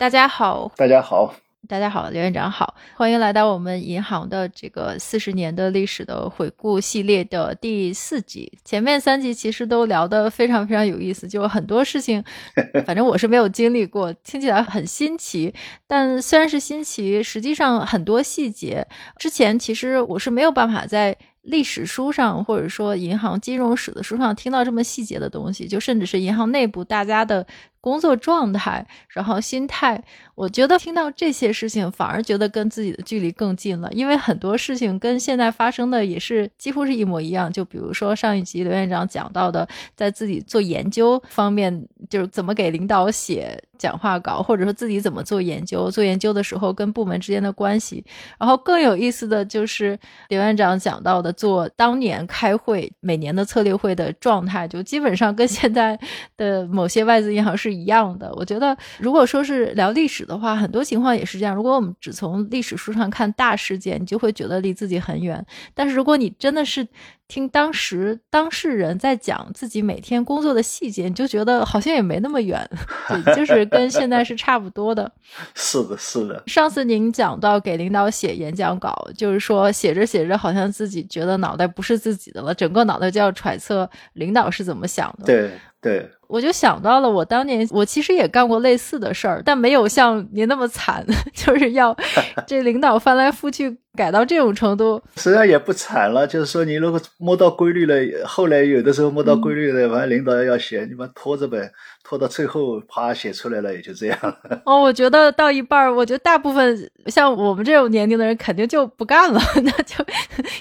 大家好，大家好，大家好，刘院长好，欢迎来到我们银行的这个四十年的历史的回顾系列的第四集。前面三集其实都聊得非常非常有意思，就很多事情，反正我是没有经历过，听起来很新奇。但虽然是新奇，实际上很多细节之前其实我是没有办法在。历史书上，或者说银行金融史的书上，听到这么细节的东西，就甚至是银行内部大家的工作状态，然后心态，我觉得听到这些事情，反而觉得跟自己的距离更近了，因为很多事情跟现在发生的也是几乎是一模一样。就比如说上一集刘院长讲到的，在自己做研究方面，就是怎么给领导写讲话稿，或者说自己怎么做研究，做研究的时候跟部门之间的关系。然后更有意思的就是刘院长讲到的。做当年开会每年的策略会的状态，就基本上跟现在的某些外资银行是一样的。我觉得，如果说是聊历史的话，很多情况也是这样。如果我们只从历史书上看大事件，你就会觉得离自己很远。但是如果你真的是听当时当事人在讲自己每天工作的细节，你就觉得好像也没那么远，就是跟现在是差不多的。是的，是的。上次您讲到给领导写演讲稿，就是说写着写着，好像自己觉得脑袋不是自己的了，整个脑袋就要揣测领导是怎么想的。对对。我就想到了，我当年我其实也干过类似的事儿，但没有像您那么惨，就是要 这领导翻来覆去改到这种程度。实际上也不惨了，就是说你如果摸到规律了，后来有的时候摸到规律了，反正领导要写，你们拖着呗，拖到最后啪写出来了，也就这样了。哦，我觉得到一半儿，我觉得大部分像我们这种年龄的人肯定就不干了，那就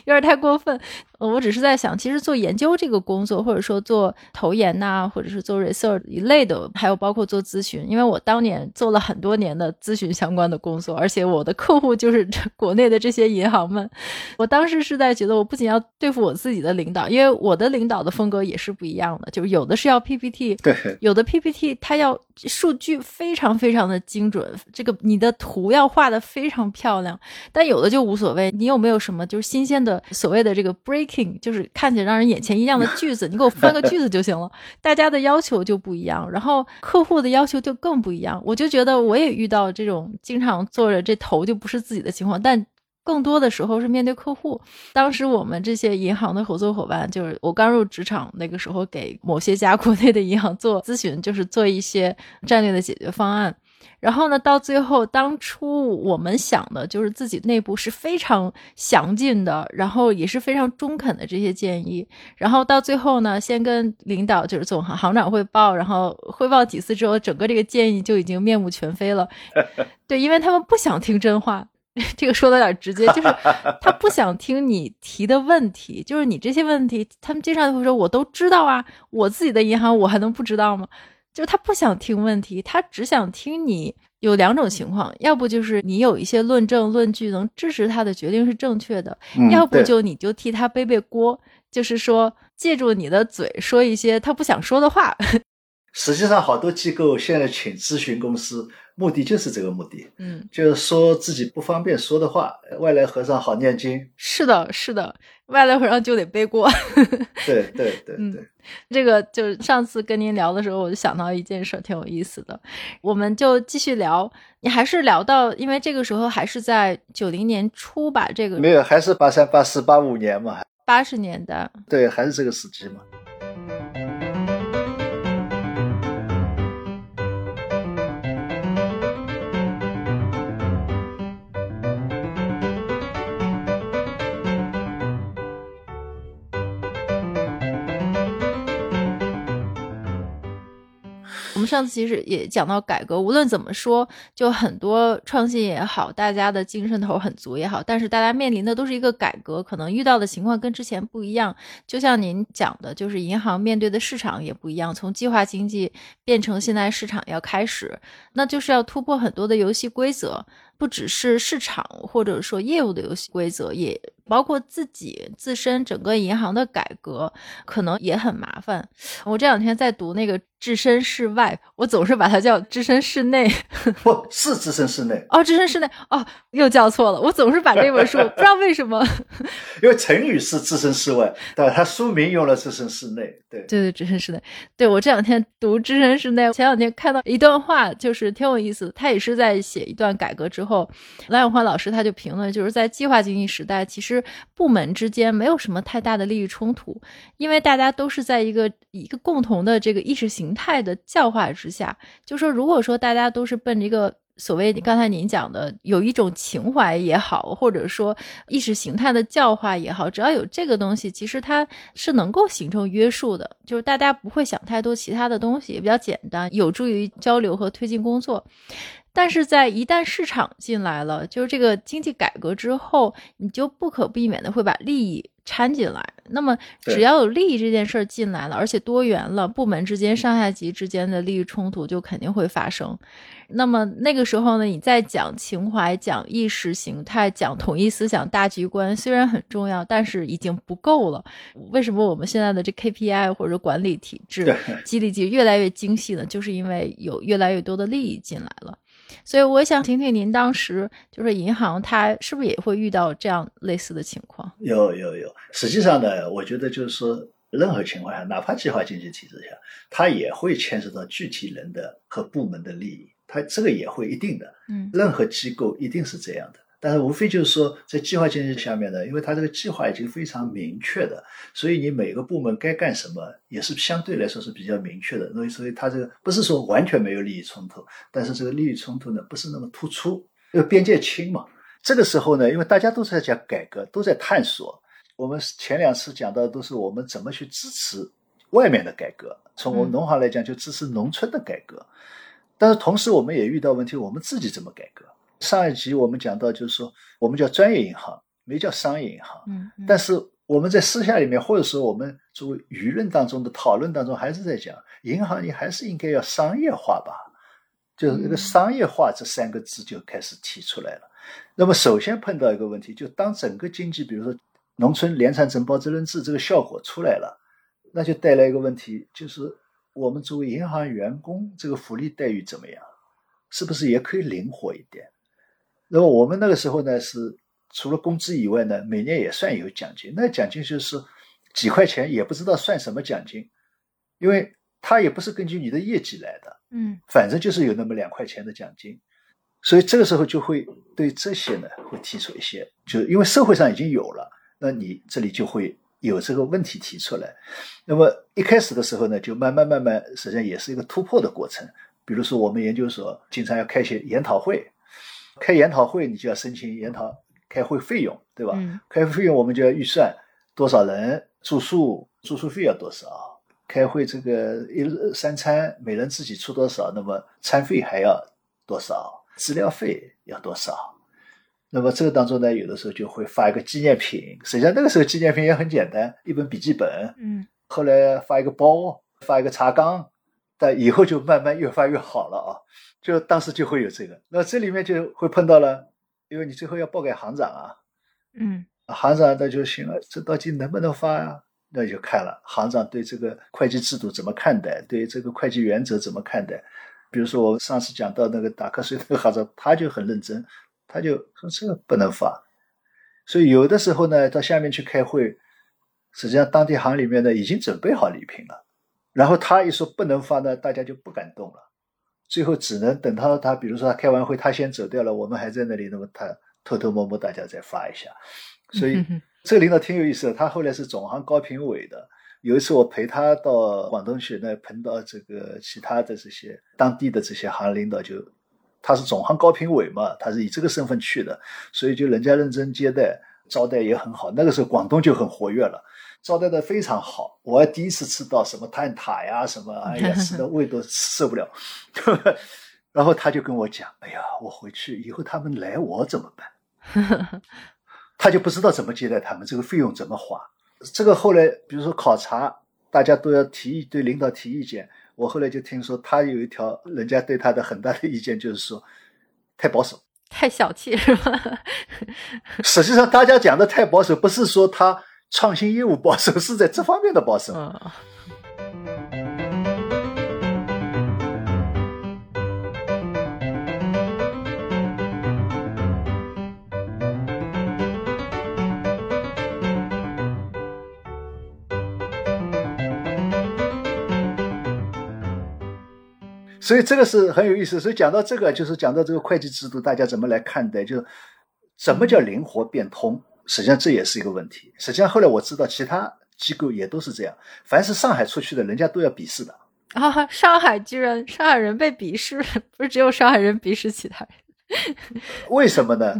有点太过分。我只是在想，其实做研究这个工作，或者说做投研呐，或者是做。research 一类的，还有包括做咨询，因为我当年做了很多年的咨询相关的工作，而且我的客户就是国内的这些银行们。我当时是在觉得，我不仅要对付我自己的领导，因为我的领导的风格也是不一样的，就是有的是要 PPT，对，有的 PPT 它要数据非常非常的精准，这个你的图要画的非常漂亮，但有的就无所谓。你有没有什么就是新鲜的所谓的这个 breaking，就是看起来让人眼前一亮的句子，你给我翻个句子就行了。大家的要求。就不一样，然后客户的要求就更不一样。我就觉得我也遇到这种经常做着这头就不是自己的情况，但更多的时候是面对客户。当时我们这些银行的合作伙伴，就是我刚入职场那个时候，给某些家国内的银行做咨询，就是做一些战略的解决方案。然后呢，到最后，当初我们想的就是自己内部是非常详尽的，然后也是非常中肯的这些建议。然后到最后呢，先跟领导就是总行行长汇报，然后汇报几次之后，整个这个建议就已经面目全非了。对，因为他们不想听真话，这个说的有点直接，就是他不想听你提的问题，就是你这些问题，他们经常会说我都知道啊，我自己的银行我还能不知道吗？就是他不想听问题，他只想听你有两种情况，要不就是你有一些论证论据能支持他的决定是正确的，要不就你就替他背背锅，就是说借助你的嘴说一些他不想说的话。实际上，好多机构现在请咨询公司。目的就是这个目的，嗯，就是说自己不方便说的话，外来和尚好念经。是的，是的，外来和尚就得背锅。对对对对，这个就是上次跟您聊的时候，我就想到一件事，挺有意思的。我们就继续聊，你还是聊到，因为这个时候还是在九零年初吧？这个没有，还是八三八四八五年嘛？八十年代，对，还是这个时期嘛。上次其实也讲到改革，无论怎么说，就很多创新也好，大家的精神头很足也好，但是大家面临的都是一个改革，可能遇到的情况跟之前不一样。就像您讲的，就是银行面对的市场也不一样，从计划经济变成现在市场要开始，那就是要突破很多的游戏规则，不只是市场或者说业务的游戏规则，也包括自己自身整个银行的改革，可能也很麻烦。我这两天在读那个。置身事外，我总是把它叫置身事内。不是置身事内哦，置身事内哦，又叫错了。我总是把这本书不知道为什么，因为成语是置身事外，对它书名用了置身事内。对对对，置身事内。对我这两天读置身事内，前两天看到一段话，就是挺有意思。他也是在写一段改革之后，蓝永欢老师他就评论，就是在计划经济时代，其实部门之间没有什么太大的利益冲突，因为大家都是在一个一个共同的这个意识形。态的教化之下，就说如果说大家都是奔着一个所谓刚才您讲的有一种情怀也好，或者说意识形态的教化也好，只要有这个东西，其实它是能够形成约束的，就是大家不会想太多其他的东西，也比较简单，有助于交流和推进工作。但是在一旦市场进来了，就是这个经济改革之后，你就不可避免的会把利益。掺进来，那么只要有利益这件事儿进来了，而且多元了，部门之间、上下级之间的利益冲突就肯定会发生。那么那个时候呢，你再讲情怀、讲意识形态、讲统一思想、大局观，虽然很重要，但是已经不够了。为什么我们现在的这 KPI 或者管理体制、激励机制越来越精细呢？就是因为有越来越多的利益进来了。所以我想听听您当时就是银行，它是不是也会遇到这样类似的情况？有有有，实际上呢，我觉得就是说，任何情况下，哪怕计划经济体制下，它也会牵涉到具体人的和部门的利益，它这个也会一定的。嗯，任何机构一定是这样的。但是无非就是说，在计划经济下面呢，因为它这个计划已经非常明确的，所以你每个部门该干什么也是相对来说是比较明确的。所以，所以它这个不是说完全没有利益冲突，但是这个利益冲突呢不是那么突出，因为边界清嘛。这个时候呢，因为大家都在讲改革，都在探索。我们前两次讲到的都是我们怎么去支持外面的改革，从我们农行来讲就支持农村的改革，但是同时我们也遇到问题，我们自己怎么改革？上一集我们讲到，就是说我们叫专业银行，没叫商业银行。嗯，但是我们在私下里面，或者说我们作为舆论当中的讨论当中，还是在讲，银行你还是应该要商业化吧？就是那个商业化这三个字就开始提出来了。那么首先碰到一个问题，就当整个经济，比如说农村联产承包责任制这个效果出来了，那就带来一个问题，就是我们作为银行员工，这个福利待遇怎么样？是不是也可以灵活一点？那么我们那个时候呢，是除了工资以外呢，每年也算有奖金。那奖金就是几块钱，也不知道算什么奖金，因为它也不是根据你的业绩来的，嗯，反正就是有那么两块钱的奖金。所以这个时候就会对这些呢，会提出一些，就因为社会上已经有了，那你这里就会有这个问题提出来。那么一开始的时候呢，就慢慢慢慢，实际上也是一个突破的过程。比如说我们研究所经常要开些研讨会。开研讨会，你就要申请研讨开会费用，对吧？开会费用我们就要预算多少人住宿，住宿费要多少？开会这个一日三餐每人自己出多少？那么餐费还要多少？资料费要多少？那么这个当中呢，有的时候就会发一个纪念品。实际上那个时候纪念品也很简单，一本笔记本。嗯。后来发一个包，发一个茶缸，但以后就慢慢越发越好了啊。就当时就会有这个，那这里面就会碰到了，因为你最后要报给行长啊，嗯，行长那就行了，这到底能不能发呀？那就看了行长对这个会计制度怎么看待，对这个会计原则怎么看待。比如说我上次讲到那个打瞌睡那个行长，他就很认真，他就说这个不能发。所以有的时候呢，到下面去开会，实际上当地行里面呢已经准备好礼品了，然后他一说不能发呢，大家就不敢动了。最后只能等他，他比如说他开完会，他先走掉了，我们还在那里，那么他偷偷摸摸大家再发一下。所以 这个领导挺有意思的，他后来是总行高评委的。有一次我陪他到广东去，那碰到这个其他的这些当地的这些行领导，就他是总行高评委嘛，他是以这个身份去的，所以就人家认真接待，招待也很好。那个时候广东就很活跃了。招待的非常好，我还第一次吃到什么蛋挞呀，什么，哎呀，吃的 胃都受不了。然后他就跟我讲：“哎呀，我回去以后他们来我怎么办？”他就不知道怎么接待他们，这个费用怎么花。这个后来，比如说考察，大家都要提对领导提意见。我后来就听说他有一条，人家对他的很大的意见就是说，太保守。太小气是吧？实际上，大家讲的太保守，不是说他创新业务保守，是在这方面的保守。嗯。所以这个是很有意思。所以讲到这个，就是讲到这个会计制度，大家怎么来看待？就是什么叫灵活变通？实际上这也是一个问题。实际上后来我知道，其他机构也都是这样。凡是上海出去的，人家都要鄙视的啊！上海居然上海人被鄙视，不是只有上海人鄙视其他人？为什么呢？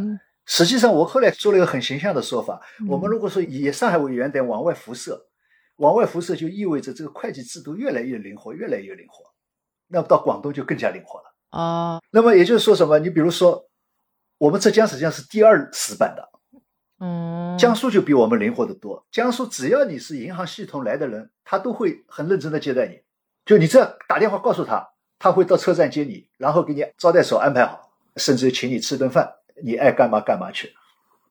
实际上我后来做了一个很形象的说法：我们如果说以上海为原点往外辐射，往外辐射就意味着这个会计制度越来越灵活，越来越灵活。那么到广东就更加灵活了啊。那么也就是说什么？你比如说，我们浙江实际上是第二死板的，嗯，江苏就比我们灵活得多。江苏只要你是银行系统来的人，他都会很认真的接待你。就你只要打电话告诉他，他会到车站接你，然后给你招待所安排好，甚至请你吃顿饭，你爱干嘛干嘛去。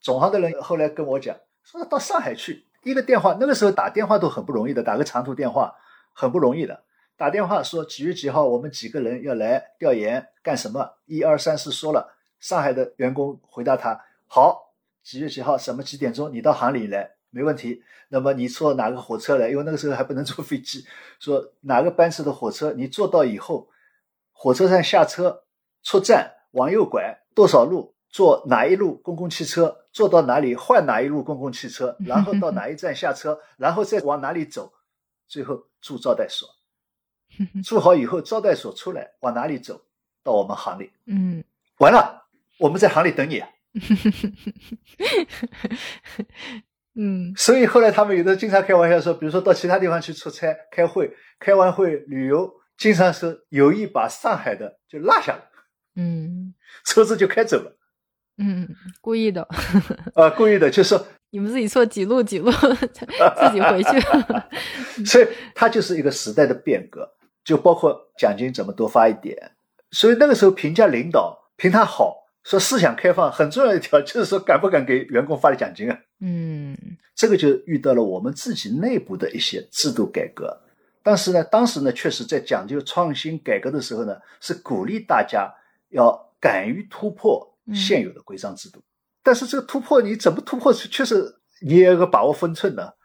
总行的人后来跟我讲，说到上海去，一个电话，那个时候打电话都很不容易的，打个长途电话很不容易的。打电话说几月几号我们几个人要来调研干什么？一二三四说了，上海的员工回答他好，几月几号什么几点钟你到行里来没问题。那么你坐哪个火车来？因为那个时候还不能 坐飞机，说哪个班次的火车你坐到以后，火车站下车出站往右拐多少路坐哪一路公共汽车坐到哪里换哪一路公共汽车，然后到哪一站下车，然后再往哪里走，最后住招待所。住好以后，招待所出来往哪里走？到我们行里。嗯，完了，我们在行里等你。嗯，所以后来他们有的经常开玩笑说，比如说到其他地方去出差、开会，开完会旅游，经常是有意把上海的就落下了。嗯，车子就开走了。嗯，故意的。呃，故意的，就是说 你们自己错几路几路，自己回去。所以它就是一个时代的变革。就包括奖金怎么多发一点，所以那个时候评价领导评他好，说思想开放很重要一条就是说敢不敢给员工发奖金啊？嗯，这个就遇到了我们自己内部的一些制度改革。但是呢，当时呢，确实在讲究创新改革的时候呢，是鼓励大家要敢于突破现有的规章制度。但是这个突破你怎么突破，确实你也要个把握分寸的。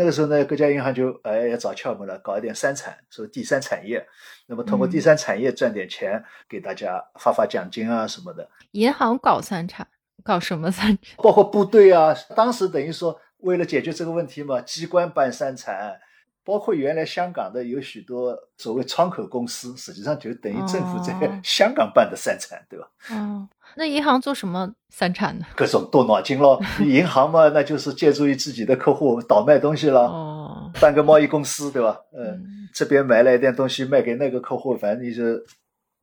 那个时候呢，各家银行就哎要找窍门了，搞一点三产，说第三产业，那么通过第三产业赚点钱，给大家发发奖金啊什么的。银行搞三产，搞什么三产？包括部队啊，当时等于说为了解决这个问题嘛，机关办三产。包括原来香港的有许多所谓窗口公司，实际上就等于政府在 香港办的三产，对吧？嗯，那银行做什么三产呢？各种动脑筋咯。银行嘛，那就是借助于自己的客户倒卖东西了，哦，办个贸易公司，对吧？嗯，这边买了一点东西卖给那个客户，反正你就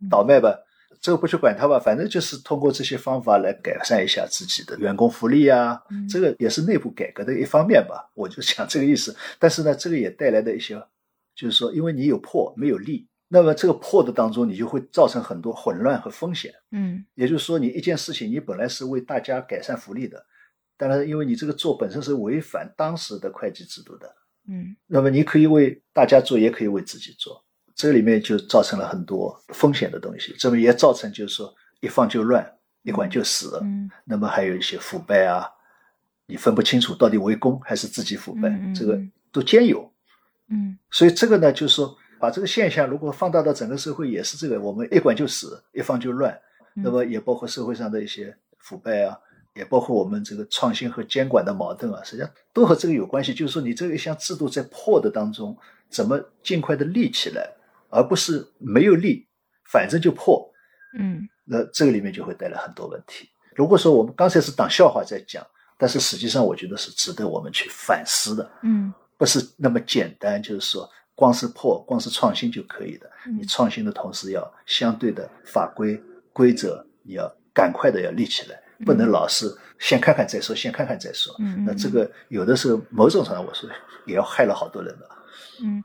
倒卖吧。这个不去管它吧，反正就是通过这些方法来改善一下自己的员工福利啊，这个也是内部改革的一方面吧。我就讲这个意思。但是呢，这个也带来的一些，就是说，因为你有破没有利，那么这个破的当中，你就会造成很多混乱和风险。嗯，也就是说，你一件事情，你本来是为大家改善福利的，但是，因为你这个做本身是违反当时的会计制度的。嗯，那么你可以为大家做，也可以为自己做。这里面就造成了很多风险的东西，这么也造成就是说一放就乱，一管就死。嗯，那么还有一些腐败啊，你分不清楚到底为公还是自己腐败，这个都兼有。嗯，所以这个呢，就是说把这个现象如果放大到整个社会，也是这个，我们一管就死，一放就乱。那么也包括社会上的一些腐败啊，也包括我们这个创新和监管的矛盾啊，实际上都和这个有关系。就是说你这一项制度在破的当中，怎么尽快的立起来？而不是没有利，反正就破，嗯，那这个里面就会带来很多问题。如果说我们刚才是当笑话在讲，但是实际上我觉得是值得我们去反思的，嗯，不是那么简单，就是说光是破，光是创新就可以的。嗯你创新的同时，要相对的法规规则，你要赶快的要立起来，不能老是先看看再说，先看看再说。嗯嗯那这个有的时候某种程度上，我说也要害了好多人的。嗯，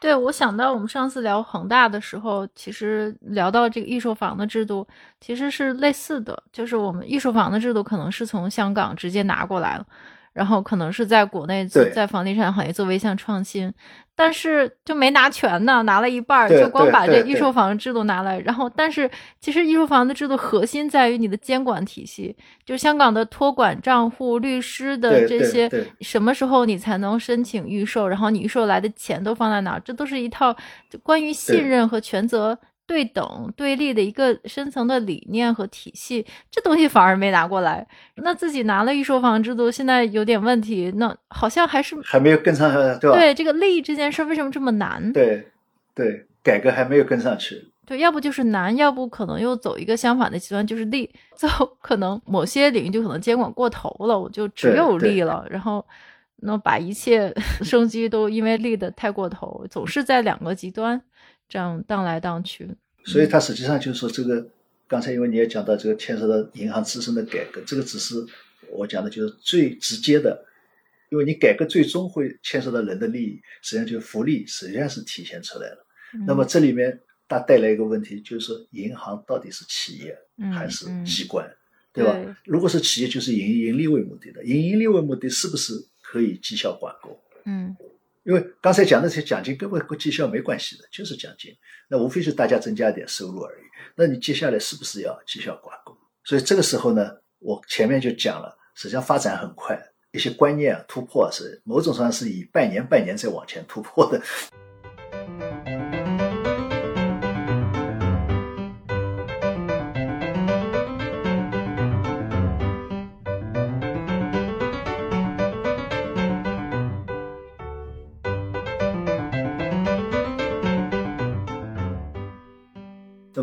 对，我想到我们上次聊恒大的时候，其实聊到这个预售房的制度，其实是类似的，就是我们预售房的制度可能是从香港直接拿过来了，然后可能是在国内对在房地产行业作为一项创新，但是就没拿全呢，拿了一半儿，就光把这预售房制度拿来，然后但是其实预售房的制度核心在于你的监管体系，就香港的托管账户、律师的这些什么时候你才能申请预售？然后你预售来的钱都放在哪儿？这都是一套就关于信任和权责对等对立的一个深层的理念和体系。这东西反而没拿过来，那自己拿了预售房制度，现在有点问题，那好像还是还没有跟上，对吧？对这个利益这件事为什么这么难？对对，改革还没有跟上去。对，要不就是难，要不可能又走一个相反的极端，就是利。最后可能某些领域就可能监管过头了，我就只有利了，然后那把一切 生机都因为利的太过头，总是在两个极端这样荡来荡去。所以它实际上就是说，这个刚才因为你也讲到这个牵涉到银行自身的改革，这个只是我讲的就是最直接的，因为你改革最终会牵涉到人的利益，实际上就是福利，实际上是体现出来了。那么嗯这里面它带来一个问题，就是说银行到底是企业嗯还是嗯机关，对吧对？如果是企业，就是以盈利为目的的，以盈利为目的是不是可以绩效挂钩？嗯因为刚才讲的这些奖金根本跟绩效没关系的，就是奖金，那无非是大家增加一点收入而已。那你接下来是不是要绩效挂钩？所以这个时候呢，我前面就讲了，实际上发展很快，一些观念啊突破是某种上是以半年半年再往前突破的。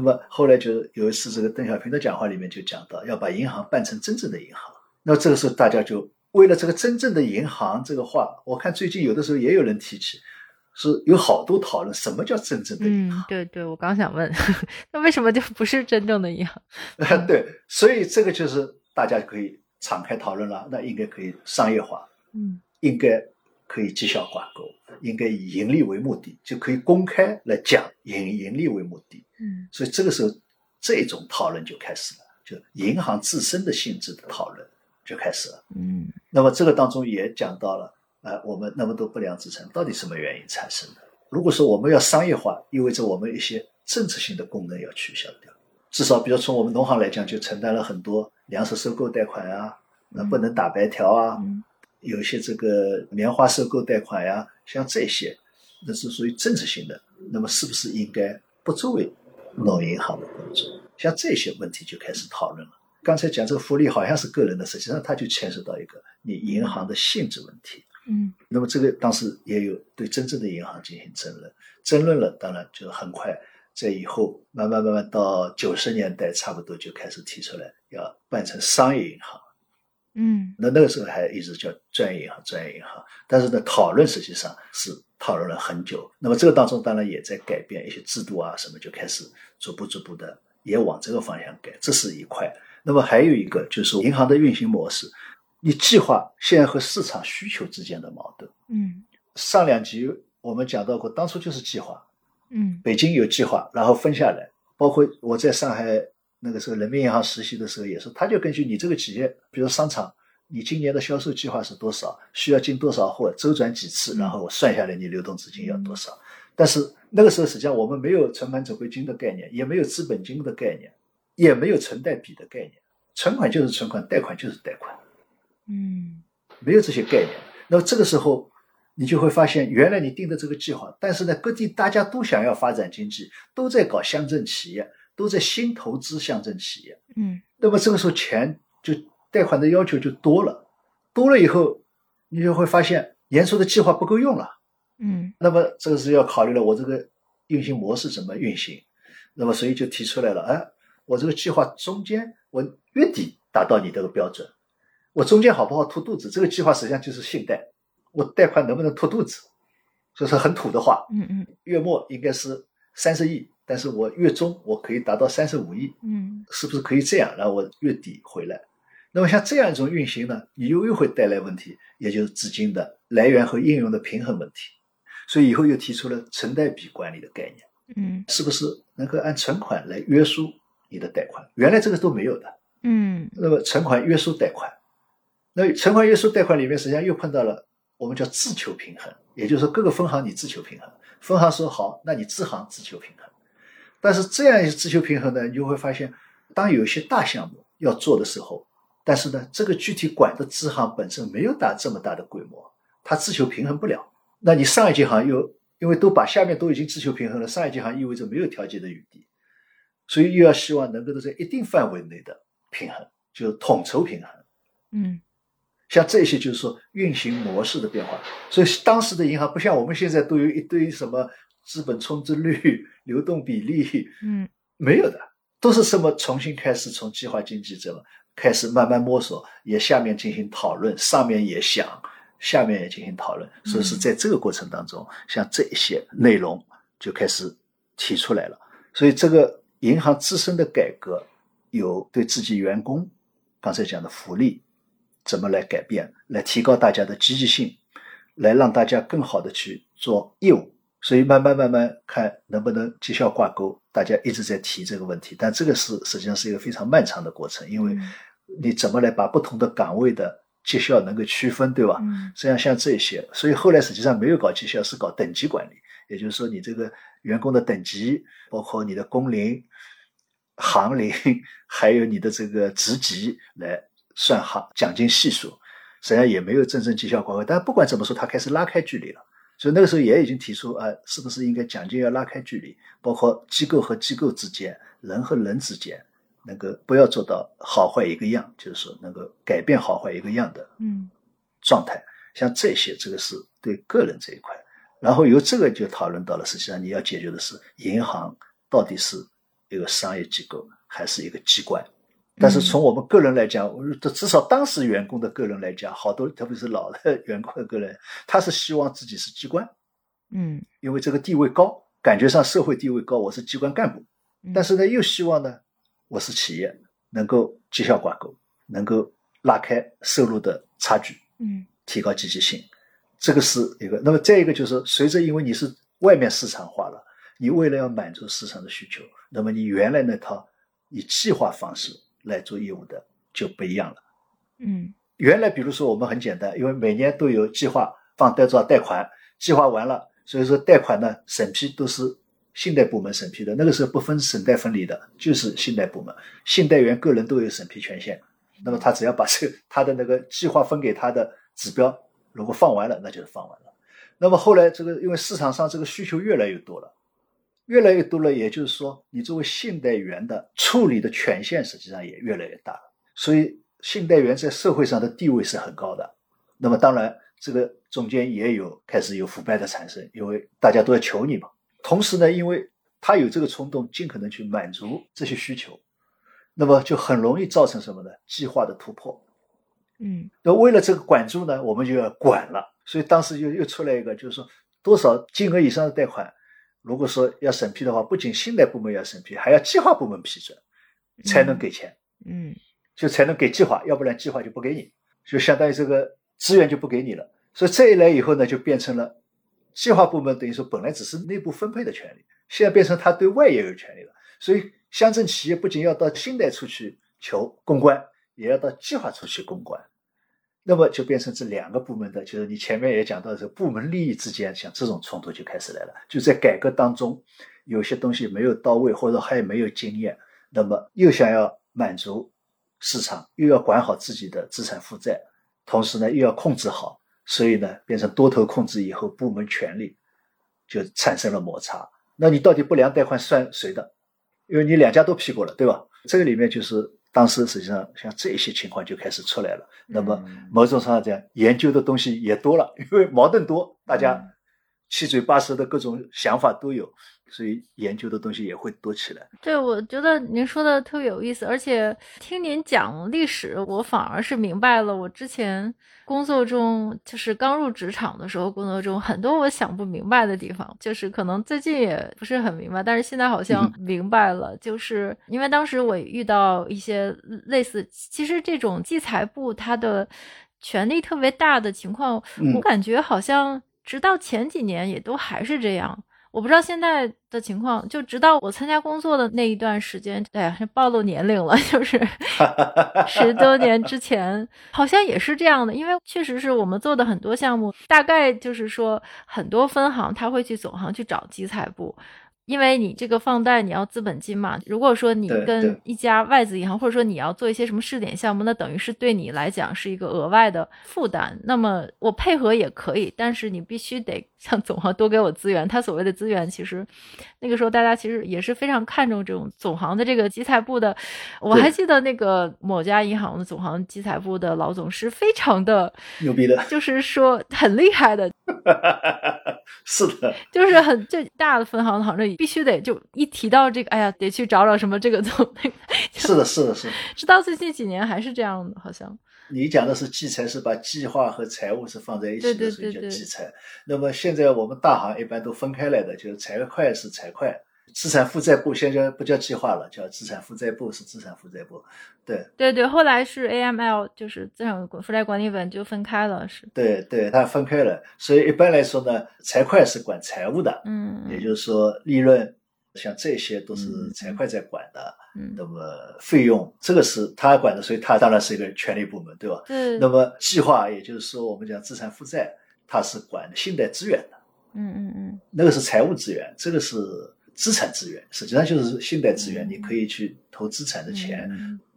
么后来就有一次，这个邓小平的讲话里面就讲到，要把银行办成真正的银行。那这个时候大家就为了这个真正的银行这个话，我看最近有的时候也有人提起，是有好多讨论，什么叫真正的银行？，嗯对对，我刚想问，那为什么就不是真正的银行？对，所以这个就是大家可以敞开讨论了。那应该可以商业化，嗯应该可以绩效挂钩，应该以盈利为目的，就可以公开来讲以盈利为目的。嗯所以这个时候，这种讨论就开始了，就银行自身的性质的讨论就开始了。嗯那么这个当中也讲到了，呃，我们那么多不良资产到底什么原因产生的？如果说我们要商业化，意味着我们一些政策性的功能要取消掉。至少，比如从我们农行来讲，就承担了很多粮食收购贷款啊，那不能打白条啊，嗯有一些这个棉花收购贷款呀，像这些，那是属于政策性的。那么是不是应该不作为农银行的工作？像这些问题就开始讨论了。刚才讲这个福利好像是个人的，实际上它就牵涉到一个你银行的性质问题。嗯那么这个当时也有对真正的银行进行争论，争论了，当然就很快在以后慢慢慢慢到九十年代，差不多就开始提出来要办成商业银行。嗯那那个时候还一直叫专业银行，专业银行。但是呢，讨论实际上是讨论了很久。那么这个当中当然也在改变一些制度啊，什么就开始逐步逐步的也往这个方向改，这是一块。那么还有一个就是银行的运行模式，你计划现在和市场需求之间的矛盾。嗯上两集我们讲到过，当初就是计划，嗯北京有计划，然后分下来。包括我在上海那个时候人民银行实习的时候也是，他就根据你这个企业，比如商场，你今年的销售计划是多少，需要进多少货，周转几次，嗯然后我算下来你流动资金要多少。但是那个时候实际上我们没有存款准备金的概念，也没有资本金的概念，也没有存贷比的概念。存款就是存款，贷款就是贷款。嗯没有这些概念。那么这个时候，你就会发现，原来你定的这个计划，但是呢，各地大家都想要发展经济，都在搞乡镇企业，都在新投资乡镇企业。嗯那么这个时候，钱就贷款的要求就多了，多了以后，你就会发现年初的计划不够用了。嗯那么这个是要考虑了我这个运行模式怎么运行，那么所以就提出来了，哎，我这个计划中间我月底达到你这个标准，我中间好不好拖肚子？这个计划实际上就是信贷，我贷款能不能拖肚子？就是很土的话。嗯嗯月末应该是三十亿，但是我月中我可以达到三十五亿，嗯是不是可以这样？然后我月底回来。那么像这样一种运行呢，你又又会带来问题，也就是资金的来源和应用的平衡问题。所以以后又提出了存贷比管理的概念，嗯是不是能够按存款来约束你的贷款？原来这个都没有的。嗯那么存款约束贷款，那存款约束贷款里面实际上又碰到了我们叫自求平衡，也就是说各个分行你自求平衡，分行说好，那你支行自求平衡。但是这样一自求平衡呢，你就会发现，当有一些大项目要做的时候，但是呢，这个具体管的支行本身没有大这么大的规模，它自求平衡不了。那你上一级行又因为都把下面都已经自求平衡了，上一级行意味着没有调节的余地，所以又要希望能够在一定范围内的平衡，就是统筹平衡。嗯像这些就是说运行模式的变化，所以当时的银行不像我们现在都有一堆什么资本充值率、流动比例，嗯没有的，都是什么重新开始从计划经济这么开始慢慢摸索，也下面进行讨论，上面也想，下面也进行讨论，所以是在这个过程当中，像这一些内容就开始提出来了。所以这个银行自身的改革，有对自己员工刚才讲的福利怎么来改变，来提高大家的积极性，来让大家更好的去做业务。所以慢慢慢慢看能不能绩效挂钩，大家一直在提这个问题，但这个是实际上是一个非常漫长的过程，因为嗯你怎么来把不同的岗位的绩效能够区分，对吧？嗯这样像这些，所以后来实际上没有搞绩效，是搞等级管理，也就是说你这个员工的等级，包括你的工龄、行龄，还有你的这个职级来算行奖金系数，实际上也没有真正绩效挂钩。但不管怎么说，他开始拉开距离了。所以那个时候也已经提出啊，是不是应该讲究要拉开距离，包括机构和机构之间、人和人之间，能够不要做到好坏一个样，就是说能够改变好坏一个样的嗯状态。像这些，这个是对个人这一块。然后由这个就讨论到了，实际上你要解决的是银行到底是一个商业机构还是一个机关。但是从我们个人来讲，我至少当时员工的个人来讲，好多特别是老的 员工的个人，他是希望自己是机关，嗯因为这个地位高，感觉上社会地位高，我是机关干部。嗯，但是呢，又希望呢，我是企业，能够绩效挂钩，能够拉开收入的差距，嗯提高积极性，这个是一个。那么再一个就是，随着因为你是外面市场化了，你为了要满足市场的需求，那么你原来那套以计划方式来做业务的就不一样了。嗯原来比如说我们很简单，因为每年都有计划放贷做贷款，计划完了，所以说贷款呢审批都是信贷部门审批的，那个时候不分省贷分离的，就是信贷部门，信贷员个人都有审批权限。那么他只要把这个他的那个计划分给他的指标，如果放完了，那就是放完了。那么后来这个因为市场上这个需求越来越多了，越来越多了，也就是说你作为信贷员的处理的权限实际上也越来越大了，所以信贷员在社会上的地位是很高的。那么当然，这个中间也有开始有腐败的产生，因为大家都要求你嘛。同时呢，因为他有这个冲动，尽可能去满足这些需求，那么就很容易造成什么呢？计划的突破。嗯那为了这个管住呢，我们就要管了。所以当时又又出来一个，就是说多少金额以上的贷款，如果说要审批的话，不仅信贷部门要审批，还要计划部门批准，才能给钱，嗯就才能给计划，要不然计划就不给你，就相当于这个资源就不给你了。所以这一来以后呢，就变成了计划部门等于说本来只是内部分配的权利，现在变成他对外也有权利了。所以乡镇企业不仅要到信贷处去求公关，也要到计划处去公关。那么就变成这两个部门的，就是你前面也讲到的，部门利益之间，像这种冲突就开始来了。就在改革当中，有些东西没有到位，或者还没有经验，那么又想要满足市场，又要管好自己的资产负债，同时呢又要控制好，所以呢变成多头控制以后，部门权力就产生了摩擦。那你到底不良贷款算谁的？因为你两家都批过了，对吧？这个里面就是当时实际上像这些情况就开始出来了。那么嗯某种上讲，研究的东西也多了，因为矛盾多，大家七嘴八舌的各种想法都有，所以研究的东西也会多起来。对，我觉得您说的特别有意思，而且听您讲历史，我反而是明白了我之前工作中，就是刚入职场的时候，工作中很多我想不明白的地方，就是可能最近也不是很明白，但是现在好像明白了，就是因为当时我遇到一些类似，其实这种计财部它的权力特别大的情况，我感觉好像。直到前几年也都还是这样，我不知道现在的情况。就直到我参加工作的那一段时间，哎呀，暴露年龄了，就是十多年之前，好像也是这样的。因为确实是我们做的很多项目，大概就是说很多分行他会去总行去找集采部。因为你这个放贷你要资本金嘛，如果说你跟一家外资银行，或者说你要做一些什么试点项目，那等于是对你来讲是一个额外的负担。那么我配合也可以，但是你必须得向总行多给我资源。他所谓的资源，其实那个时候大家其实也是非常看重这种总行的这个集财部的。我还记得那个某家银行的总行集财部的老总是非常的 牛逼的，就是说很厉害的。是的，就是很最大的分行行长必须得就一提到这个，哎呀，得去找找什么这个总那个。是的，是的，是。直到最近几年还是这样的，好像。你讲的是计财，是把计划和财务是放在一起的，所以叫计财。那么现在我们大行一般都分开来的，就是财会是财会。资产负债部现在不叫计划了，叫资产负债部是资产负债部，对对对，后来是 AML，就是资产负债管理本就分开了，是。对对，它分开了，所以一般来说呢，财会是管财务的，嗯，也就是说利润像这些都是财会在管的，嗯，那么费用这个是他管的，所以他当然是一个权力部门，对吧？对。那么计划，也就是说我们讲资产负债，它是管信贷资源的，嗯嗯嗯，那个是财务资源，这个是。资产资源实际上就是信贷资源，你可以去投资产的钱，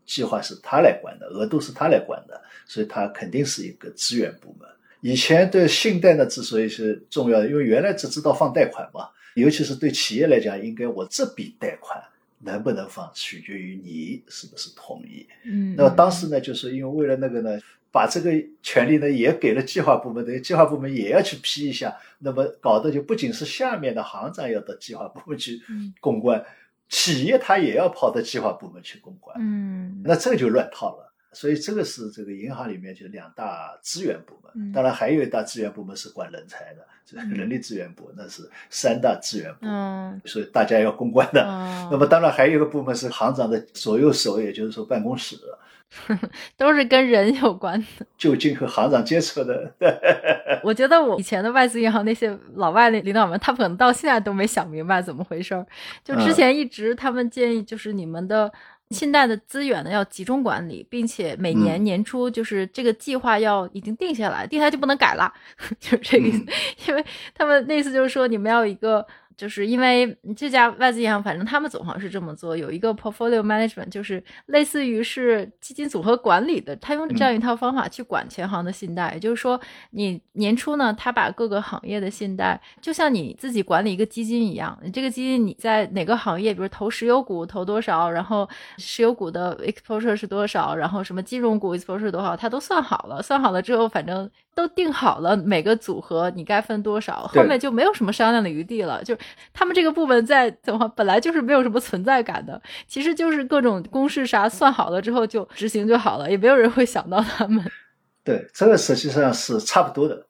计划是他来管的，额度是他来管的，所以他肯定是一个资源部门。以前对信贷呢，之所以是重要的，因为原来只知道放贷款嘛，尤其是对企业来讲，应该我这笔贷款能不能放，取决于你是不是同意。嗯，那么当时呢，就是因为为了那个呢。把这个权利呢也给了计划部门，等于计划部门也要去批一下，那么搞得就不仅是下面的行长要到计划部门去公关，企业他也要跑到计划部门去公关，嗯，那这个就乱套了。所以这个是这个银行里面就两大资源部门，当然还有一大资源部门是管人才的，这人力资源部那是三大资源部，嗯，所以大家要公关的。那么当然还有一个部门是行长的左右手，也就是说办公室。都是跟人有关的，就近和行长接触的。我觉得我以前的外资银行那些老外的领导们，他们可能到现在都没想明白怎么回事儿。就之前一直他们建议，就是你们的信贷的资源呢要集中管理，并且每年年初就是这个计划要已经定下来，定下来就不能改了，就是这个意思。因为他们那次就是说，你们要有一个。就是因为这家外资银行，反正他们总行是这么做，有一个 portfolio management，就是类似于是基金组合管理的，他用这样一套方法去管全行的信贷。也就是说，你年初呢，他把各个行业的信贷，就像你自己管理一个基金一样，你这个基金你在哪个行业，比如投石油股投多少，然后石油股的 exposure 是多少，然后什么金融股 exposure 多少，他都算好了。算好了之后，反正都定好了每个组合你该分多少，后面就没有什么商量的余地了，就。他们这个部门在怎么本来就是没有什么存在感的，其实就是各种公式啥算好了之后就执行就好了，也没有人会想到他们。对，这个实际上是差不多的，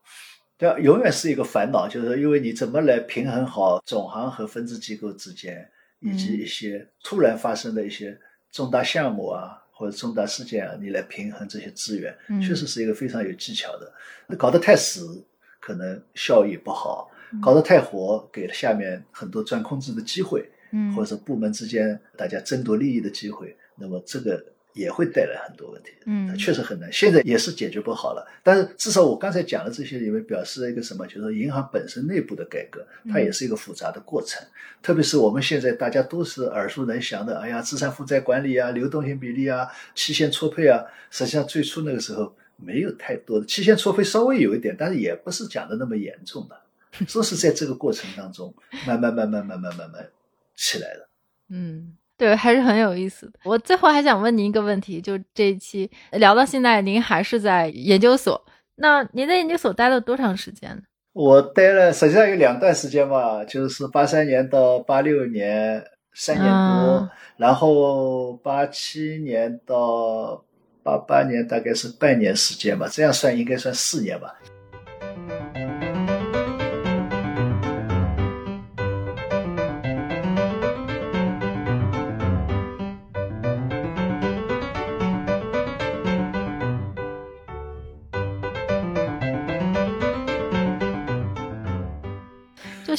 对，永远是一个烦恼，就是因为你怎么来平衡好总行和分支机构之间，以及一些突然发生的一些重大项目啊或者重大事件啊，你来平衡这些资源，确实是一个非常有技巧的。那搞得太死，可能效益不好。搞得太活，给了下面很多钻空子的机会，嗯，或者部门之间大家争夺利益的机会，那么这个也会带来很多问题，嗯，确实很难，现在也是解决不好了。但是至少我刚才讲的这些里面表示了一个什么，就是银行本身内部的改革，它也是一个复杂的过程。特别是我们现在大家都是耳熟能详的，哎呀，资产负债管理啊，流动性比例啊，期限错配啊，实际上最初那个时候没有太多的期限错配，稍微有一点，但是也不是讲的那么严重的。都是在这个过程当中，慢慢、慢慢、慢慢、慢慢起来的。嗯，对，还是很有意思的。我最后还想问您一个问题，就这一期聊到现在，您还是在研究所？那您在研究所待了多长时间呢？我待了实际上有两段时间吧，就是八三年到八六年三年多，啊然后八七年到八八年大概是半年时间吧，这样算应该算四年吧。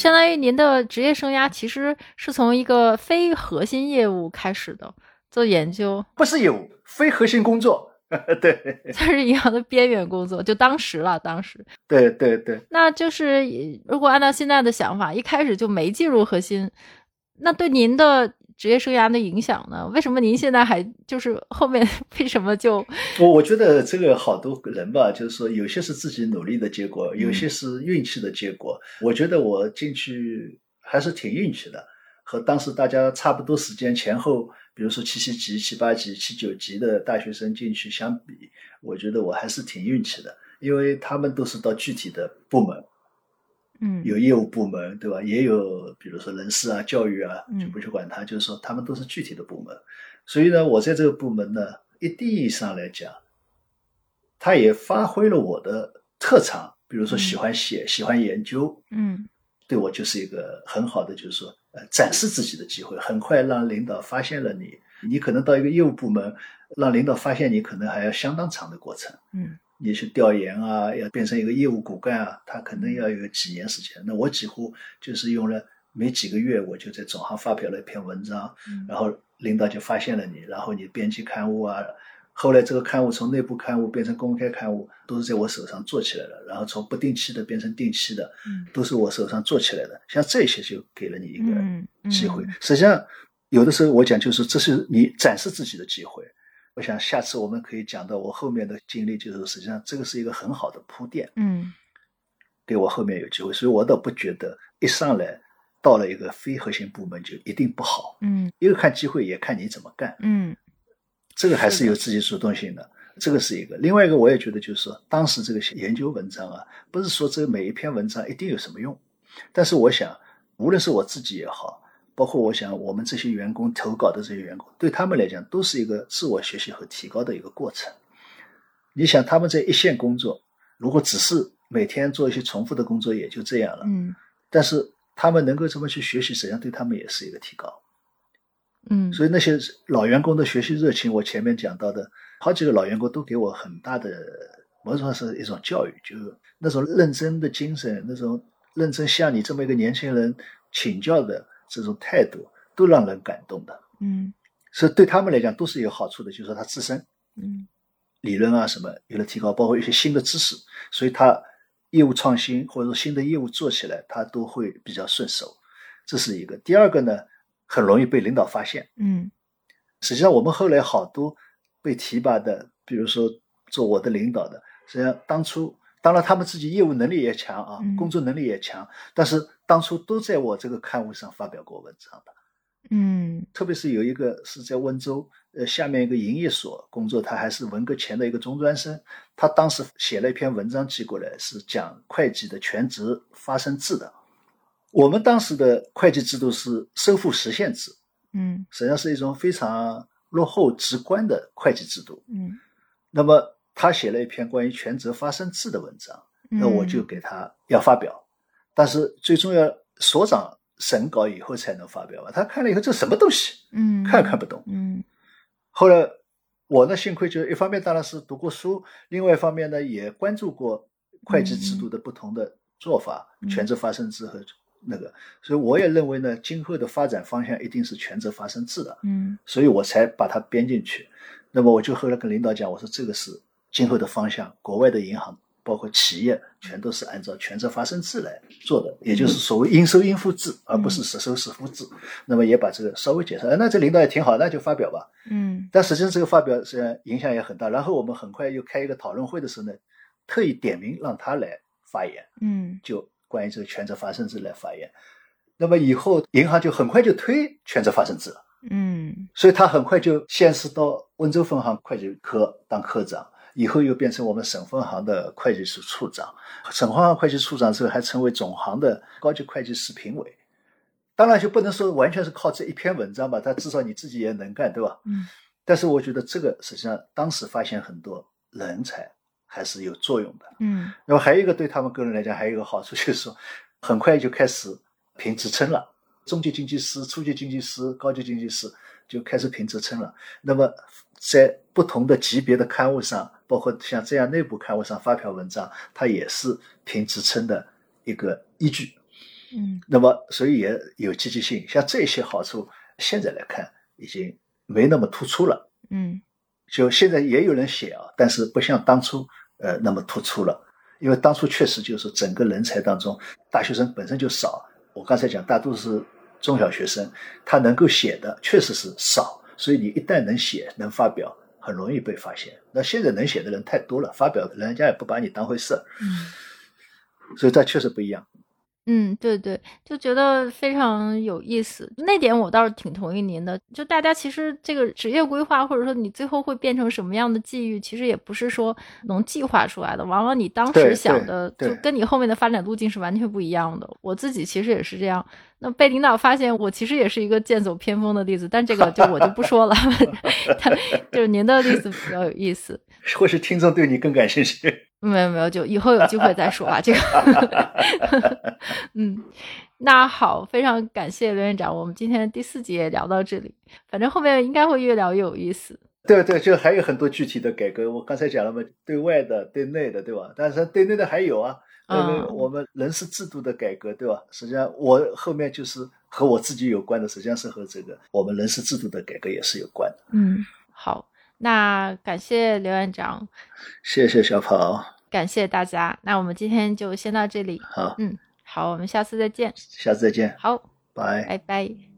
相当于您的职业生涯其实是从一个非核心业务开始的，做研究，不是有非核心工作，对。算是银行的边缘工作。就当时了，当时，对对对，那就是如果按照现在的想法，一开始就没进入核心，那对您的职业生涯的影响呢？为什么您现在还就是后面 为什么就我我觉得这个好多人吧，就是说有些是自己努力的结果，有嗯些是运气的结果。我觉得我进去还是挺运气的，和当时大家差不多时间前后，比如说七七级、七八级、七九级的大学生进去相比，我觉得我还是挺运气的，因为他们都是到具体的部门，嗯有业务部门，对吧？也有比如说人事啊、教育啊，嗯就不去管它，就是说他们都是具体的部门。所以呢，我在这个部门呢，一定意义上来讲，他也发挥了我的特长，比如说喜欢写、喜欢研究，嗯对我就是一个很好的，就是说呃展示自己的机会，很快让领导发现了你。你可能到一个业务部门，让领导发现你，可能还要相当长的过程。嗯你去调研啊，要变成一个业务骨干啊，他可能要有几年时间。那我几乎就是用了没几个月，我就在总行发表了一篇文章，嗯然后领导就发现了你，然后你编辑刊物啊，后来这个刊物从内部刊物变成公开刊物，都是在我手上做起来了，然后从不定期的变成定期的，嗯都是我手上做起来的。像这些就给了你一个嗯机会。嗯实际上，有的时候我讲就是这是你展示自己的机会。我想下次我们可以讲到我后面的经历，就是实际上这个是一个很好的铺垫，嗯给我后面有机会。所以我倒不觉得一上来到了一个非核心部门就一定不好，嗯一个看机会，也看你怎么干。嗯这个还是有自己主动性的，这个是一个。另外一个，我也觉得就是说，当时这个研究文章啊，不是说这每一篇文章一定有什么用，但是我想，无论是我自己也好，包括我想我们这些员工投稿的这些员工，对他们来讲都是一个自我学习和提高的一个过程。你想，他们在一线工作，如果只是每天做一些重复的工作，也就这样了。嗯但是他们能够这么去学习，实际上对他们也是一个提高。嗯所以那些老员工的学习热情，我前面讲到的好几个老员工都给我很大的某种上是一种教育，就是那种认真的精神，那种认真向你这么一个年轻人请教的这种态度，都让人感动的。嗯所以对他们来讲都是有好处的，就是说他自身嗯理论啊什么有了提高，包括一些新的知识，所以他业务创新或者说新的业务做起来，他都会比较顺手。这是一个。第二个呢，很容易被领导发现。嗯实际上，我们后来好多被提拔的，比如说做我的领导的，实际上当初当然他们自己业务能力也强啊，嗯工作能力也强，但是当初都在我这个刊物上发表过文章的。嗯特别是有一个是在温州，呃，下面一个营业所工作，他还是文革前的一个中专生，他当时写了一篇文章寄过来，是讲会计的全职发生制的。我们当时的会计制度是收付实现制，嗯实际上是一种非常落后、直观的会计制度。嗯那么他写了一篇关于全责发生制的文章，嗯，那我就给他要发表，但是最终要所长审稿以后才能发表吧。他看了以后，这什么东西，嗯看也看不懂。嗯后来我呢，幸亏就一方面当然是读过书，另外一方面呢也关注过会计制度的不同的做法，嗯全责发生制和那个，所以我也认为呢，今后的发展方向一定是全责发生制的。嗯所以我才把它编进去。那么我就后来跟领导讲，我说这个是今后的方向，国外的银行包括企业全都是按照权责发生制来做的，也就是所谓应收应付制，而不是实收实付制。那么也把这个稍微解释，哎那这领导也挺好，那就发表吧。嗯但实际上这个发表实际上影响也很大。然后我们很快又开一个讨论会的时候呢，特意点名让他来发言，嗯就关于这个权责发生制来发言。那么以后银行就很快就推权责发生制了。嗯所以他很快就先是到温州分行会计科当科长，以后又变成我们省分行的会计处处长，省分行会计处长之后还成为总行的高级会计师评委。当然就不能说完全是靠这一篇文章吧，他至少你自己也能干，对吧？嗯。但是我觉得这个实际上当时发现很多人才还是有作用的。嗯。然后还有一个对他们个人来讲还有一个好处就是说，很快就开始评职称了，中级经济师、初级经济师、高级经济师就开始评职称了。那么在不同的级别的刊物上，包括像这样内部刊物上发表文章，它也是评职称的一个依据。嗯，那么所以也有积极性。像这些好处，现在来看已经没那么突出了。嗯，就现在也有人写啊，但是不像当初呃那么突出了。因为当初确实就是整个人才当中，大学生本身就少。我刚才讲，大多是中小学生，他能够写的确实是少。所以你一旦能写能发表，很容易被发现。那现在能写的人太多了，发表人家也不把你当回事儿。嗯，所以这确实不一样。嗯，对对，就觉得非常有意思。那点我倒是挺同意您的。就大家其实这个职业规划，或者说你最后会变成什么样的际遇，其实也不是说能计划出来的。往往你当时想的，就跟你后面的发展路径是完全不一样的。我自己其实也是这样。那被领导发现，我其实也是一个剑走偏锋的例子。但这个就我就不说了，就是您的例子比较有意思。或是听众对你更感兴趣。没有没有，就以后有机会再说吧。这个，嗯，那好，非常感谢刘院长，我们今天第四集也聊到这里，反正后面应该会越聊越有意思。对对，就还有很多具体的改革，我刚才讲了嘛，对外的、对内的，对吧？但是对内的还有啊，嗯，我们人事制度的改革，对吧？实际上我后面就是和我自己有关的，实际上是和这个我们人事制度的改革也是有关的。嗯，好。那感谢刘院长，谢谢小跑，感谢大家。那我们今天就先到这里。好，嗯，好，我们下次再见。下次再见。好，拜拜拜。